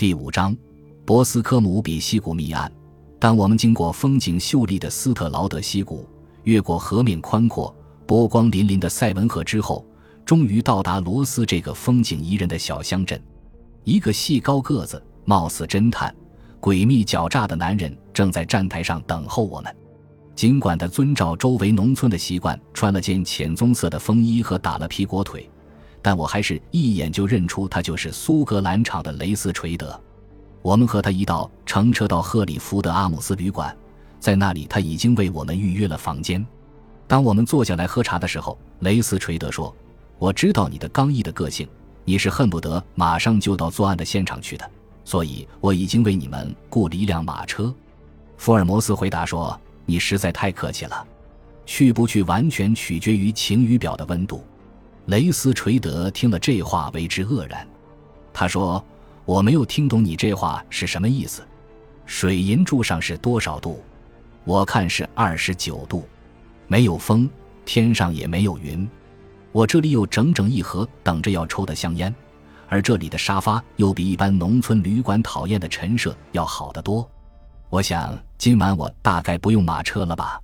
第五章，博斯科姆比西谷密案。当我们经过风景秀丽的斯特劳德溪谷，越过河面宽阔、波光粼粼的塞文河之后，终于到达罗斯这个风景宜人的小乡镇。一个细高个子、貌似侦探、诡秘狡诈的男人正在站台上等候我们。尽管他遵照周围农村的习惯，穿了件浅棕色的风衣和打了皮裹腿。但我还是一眼就认出他就是苏格兰场的雷斯垂德。我们和他一道乘车到赫里福德阿姆斯旅馆，在那里他已经为我们预约了房间。当我们坐下来喝茶的时候，雷斯垂德说：“我知道你的刚毅的个性，你是恨不得马上就到作案的现场去的，所以我已经为你们雇了一辆马车。”福尔摩斯回答说：“你实在太客气了，去不去完全取决于晴雨表的温度。”雷斯垂德听了这话，为之愕然。他说：“我没有听懂你这话是什么意思。水银柱上是多少度？我看是二十九度。没有风，天上也没有云。我这里有整整一盒等着要抽的香烟，而这里的沙发又比一般农村旅馆讨厌的陈设要好得多。我想今晚我大概不用马车了吧？”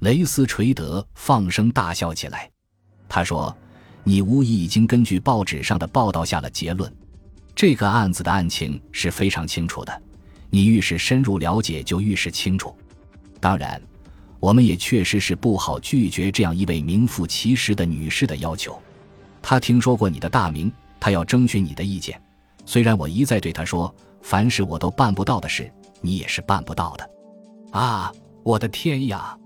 雷斯垂德放声大笑起来。他说。你无疑已经根据报纸上的报道下了结论，这个案子的案情是非常清楚的。你愈是深入了解，就愈是清楚。当然，我们也确实是不好拒绝这样一位名副其实的女士的要求。她听说过你的大名，她要征询你的意见。虽然我一再对她说，凡是我都办不到的事，你也是办不到的。啊，我的天呀！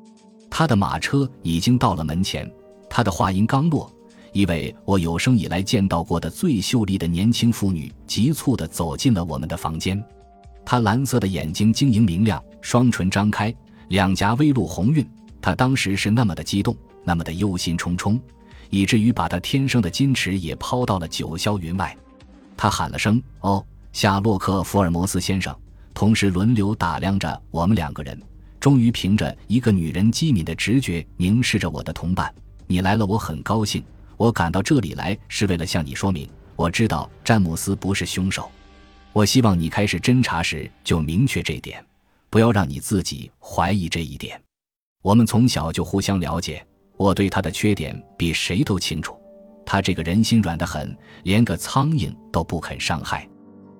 他的马车已经到了门前。他的话音刚落。一位我有生以来见到过的最秀丽的年轻妇女急促地走进了我们的房间，她蓝色的眼睛晶莹明亮，双唇张开，两颊微露红晕。她当时是那么的激动，那么的忧心忡忡，以至于把她天生的矜持也抛到了九霄云外。她喊了声“哦，夏洛克·福尔摩斯先生”，同时轮流打量着我们两个人，终于凭着一个女人机敏的直觉凝视着我的同伴：“你来了，我很高兴。”我赶到这里来是为了向你说明，我知道詹姆斯不是凶手。我希望你开始侦查时就明确这点，不要让你自己怀疑这一点。我们从小就互相了解，我对他的缺点比谁都清楚。他这个人心软得很，连个苍蝇都不肯伤害。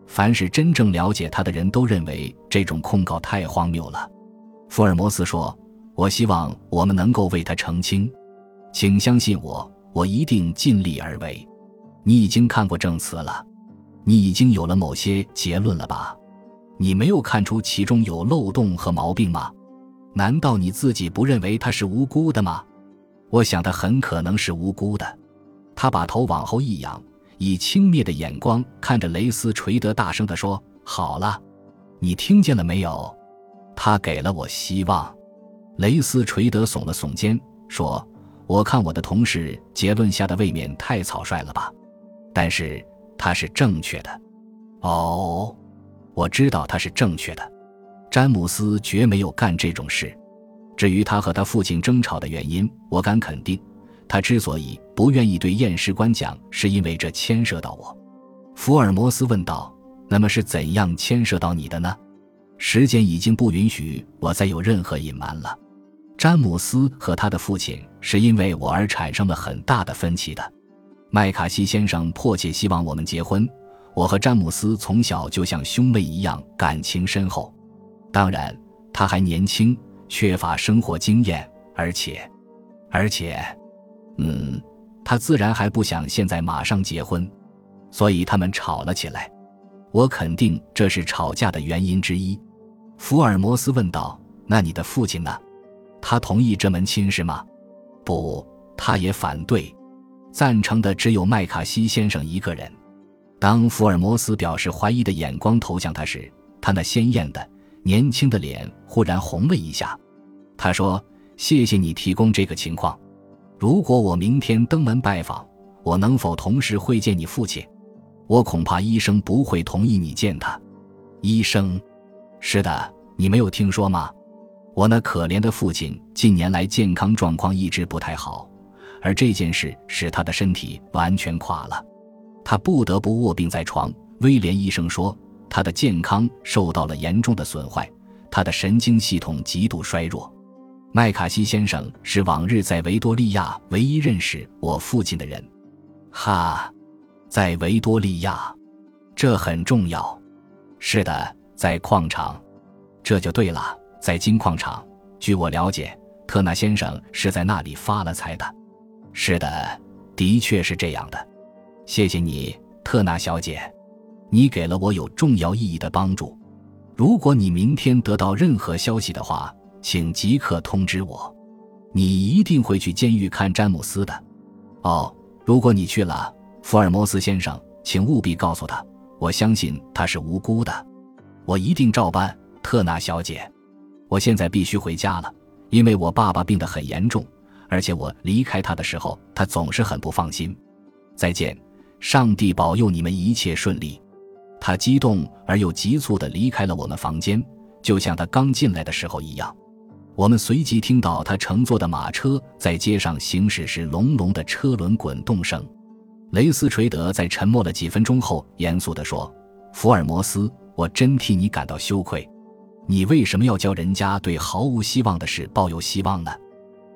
凡是真正了解他的人都认为这种控告太荒谬了。福尔摩斯说：“我希望我们能够为他澄清，请相信我。”我一定尽力而为。你已经看过证词了，你已经有了某些结论了吧？你没有看出其中有漏洞和毛病吗？难道你自己不认为他是无辜的吗？我想他很可能是无辜的。他把头往后一仰，以轻蔑的眼光看着雷斯垂德，大声地说：“好了，你听见了没有？他给了我希望。”雷斯垂德耸了耸肩，说。我看我的同事结论下的未免太草率了吧，但是他是正确的。哦，我知道他是正确的。詹姆斯绝没有干这种事。至于他和他父亲争吵的原因，我敢肯定，他之所以不愿意对验尸官讲，是因为这牵涉到我。福尔摩斯问道：“那么是怎样牵涉到你的呢？”时间已经不允许我再有任何隐瞒了。詹姆斯和他的父亲是因为我而产生了很大的分歧的。麦卡锡先生迫切希望我们结婚。我和詹姆斯从小就像兄妹一样，感情深厚。当然，他还年轻，缺乏生活经验，而且，而且，嗯，他自然还不想现在马上结婚，所以他们吵了起来。我肯定这是吵架的原因之一。福尔摩斯问道：“那你的父亲呢？”他同意这门亲事吗？不，他也反对。赞成的只有麦卡锡先生一个人。当福尔摩斯表示怀疑的眼光投向他时，他那鲜艳的、年轻的脸忽然红了一下。他说：“谢谢你提供这个情况。如果我明天登门拜访，我能否同时会见你父亲？我恐怕医生不会同意你见他。医生？是的，你没有听说吗？”我那可怜的父亲近年来健康状况一直不太好，而这件事使他的身体完全垮了，他不得不卧病在床。威廉医生说，他的健康受到了严重的损坏，他的神经系统极度衰弱。麦卡锡先生是往日在维多利亚唯一认识我父亲的人。哈，在维多利亚，这很重要。是的，在矿场，这就对了，在金矿场。据我了解，特纳先生是在那里发了财的。是的，的确是这样的。谢谢你，特纳小姐。你给了我有重要意义的帮助。如果你明天得到任何消息的话，请即刻通知我。你一定会去监狱看詹姆斯的。哦，如果你去了，福尔摩斯先生，请务必告诉他，我相信他是无辜的。我一定照办，特纳小姐。我现在必须回家了，因为我爸爸病得很严重，而且我离开他的时候，他总是很不放心。再见，上帝保佑你们一切顺利。他激动而又急促地离开了我们房间，就像他刚进来的时候一样。我们随即听到他乘坐的马车在街上行驶时隆隆的车轮滚动声。雷斯垂德在沉默了几分钟后，严肃地说：“福尔摩斯，我真替你感到羞愧。你为什么要教人家对毫无希望的事抱有希望呢？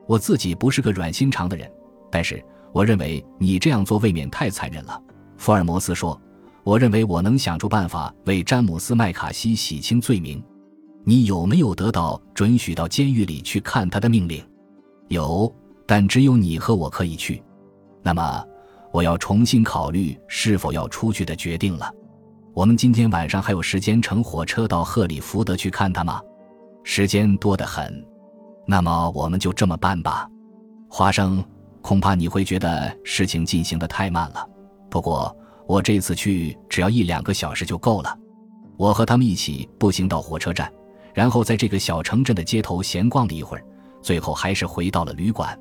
我自己不是个软心肠的人，但是我认为你这样做未免太残忍了。”福尔摩斯说。我认为我能想出办法为詹姆斯·麦卡锡洗清罪名。你有没有得到准许到监狱里去看他的命令？有，但只有你和我可以去。那么，我要重新考虑是否要出去的决定了。我们今天晚上还有时间乘火车到赫里福德去看他吗？时间多得很。那么，我们就这么办吧。华生，恐怕你会觉得事情进行的太慢了。不过。我这次去只要一两个小时就够了。我和他们一起步行到火车站，然后在这个小城镇的街头闲逛了一会儿，最后还是回到了旅馆。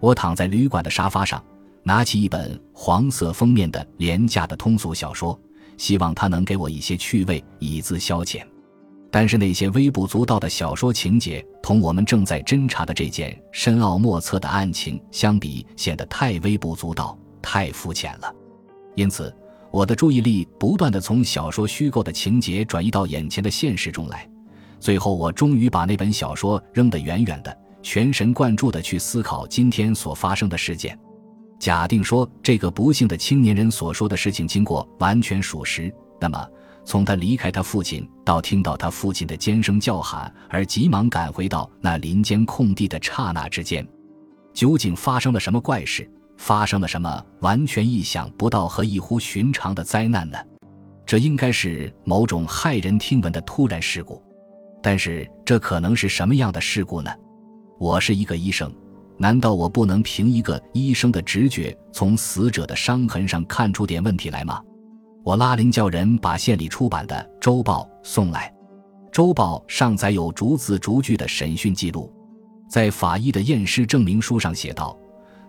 我躺在旅馆的沙发上，拿起一本黄色封面的廉价的通俗小说，希望他能给我一些趣味以资消遣。但是那些微不足道的小说情节，同我们正在侦查的这件深奥莫测的案情相比，显得太微不足道，太肤浅了。因此，我的注意力不断地从小说虚构的情节转移到眼前的现实中来。最后，我终于把那本小说扔得远远的，全神贯注地去思考今天所发生的事件。假定说这个不幸的青年人所说的事情经过完全属实，那么从他离开他父亲到听到他父亲的尖声叫喊而急忙赶回到那林间空地的刹那之间，究竟发生了什么怪事？发生了什么完全意想不到和异乎寻常的灾难呢？这应该是某种骇人听闻的突然事故，但是这可能是什么样的事故呢？我是一个医生，难道我不能凭一个医生的直觉从死者的伤痕上看出点问题来吗？我拉铃叫人把县里出版的周报送来，周报上载有逐字逐句的审讯记录，在法医的验尸证明书上写道。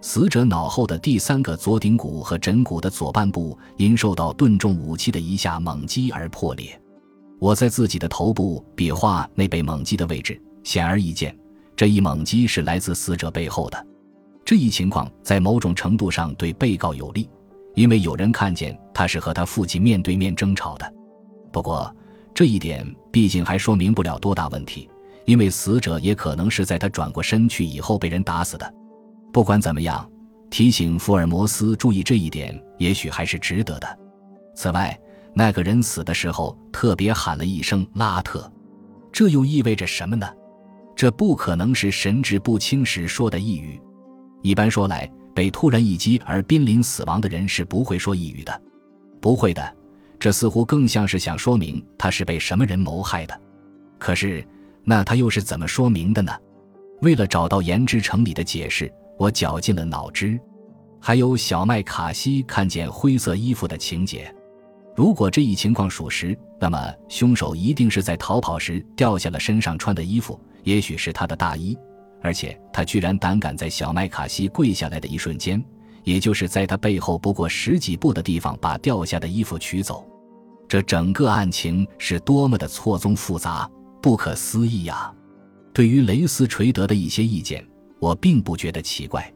死者脑后的第三个左顶骨和枕骨的左半部因受到钝重武器的一下猛击而破裂。我在自己的头部比划那被猛击的位置，显而易见，这一猛击是来自死者背后的。这一情况在某种程度上对被告有利，因为有人看见他是和他父亲面对面争吵的。不过，这一点毕竟还说明不了多大问题，因为死者也可能是在他转过身去以后被人打死的。不管怎么样，提醒福尔摩斯注意这一点，也许还是值得的。此外，那个人死的时候特别喊了一声“拉特”，这又意味着什么呢？这不可能是神志不清时说的呓语。一般说来，被突然一击而濒临死亡的人是不会说呓语的。不会的，这似乎更像是想说明他是被什么人谋害的。可是，那他又是怎么说明的呢？为了找到言之成理的解释。我绞尽了脑汁，还有小麦卡西看见灰色衣服的情节。如果这一情况属实，那么凶手一定是在逃跑时掉下了身上穿的衣服，也许是他的大衣。而且他居然胆敢在小麦卡西跪下来的一瞬间，也就是在他背后不过十几步的地方把掉下的衣服取走。这整个案情是多么的错综复杂、不可思议呀！对于雷斯垂德的一些意见。我并不觉得奇怪，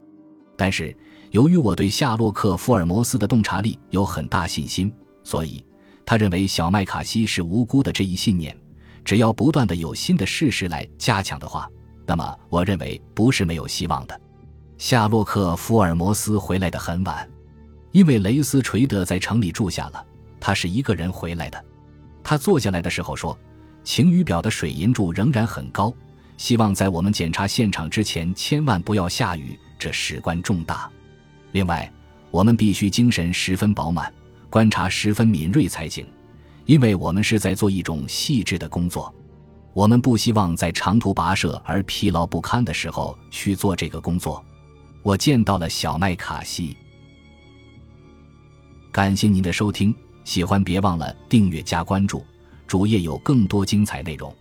但是由于我对夏洛克·福尔摩斯的洞察力有很大信心，所以他认为小麦卡锡是无辜的这一信念，只要不断的有新的事实来加强的话，那么我认为不是没有希望的。夏洛克·福尔摩斯回来的很晚，因为雷斯垂德在城里住下了，他是一个人回来的。他坐下来的时候说：“晴雨表的水银柱仍然很高，希望在我们检查现场之前千万不要下雨，这事关重大。另外，我们必须精神十分饱满，观察十分敏锐才行，因为我们是在做一种细致的工作。我们不希望在长途跋涉而疲劳不堪的时候去做这个工作。”我见到了小麦卡西。感谢您的收听。喜欢别忘了订阅加关注，主页有更多精彩内容。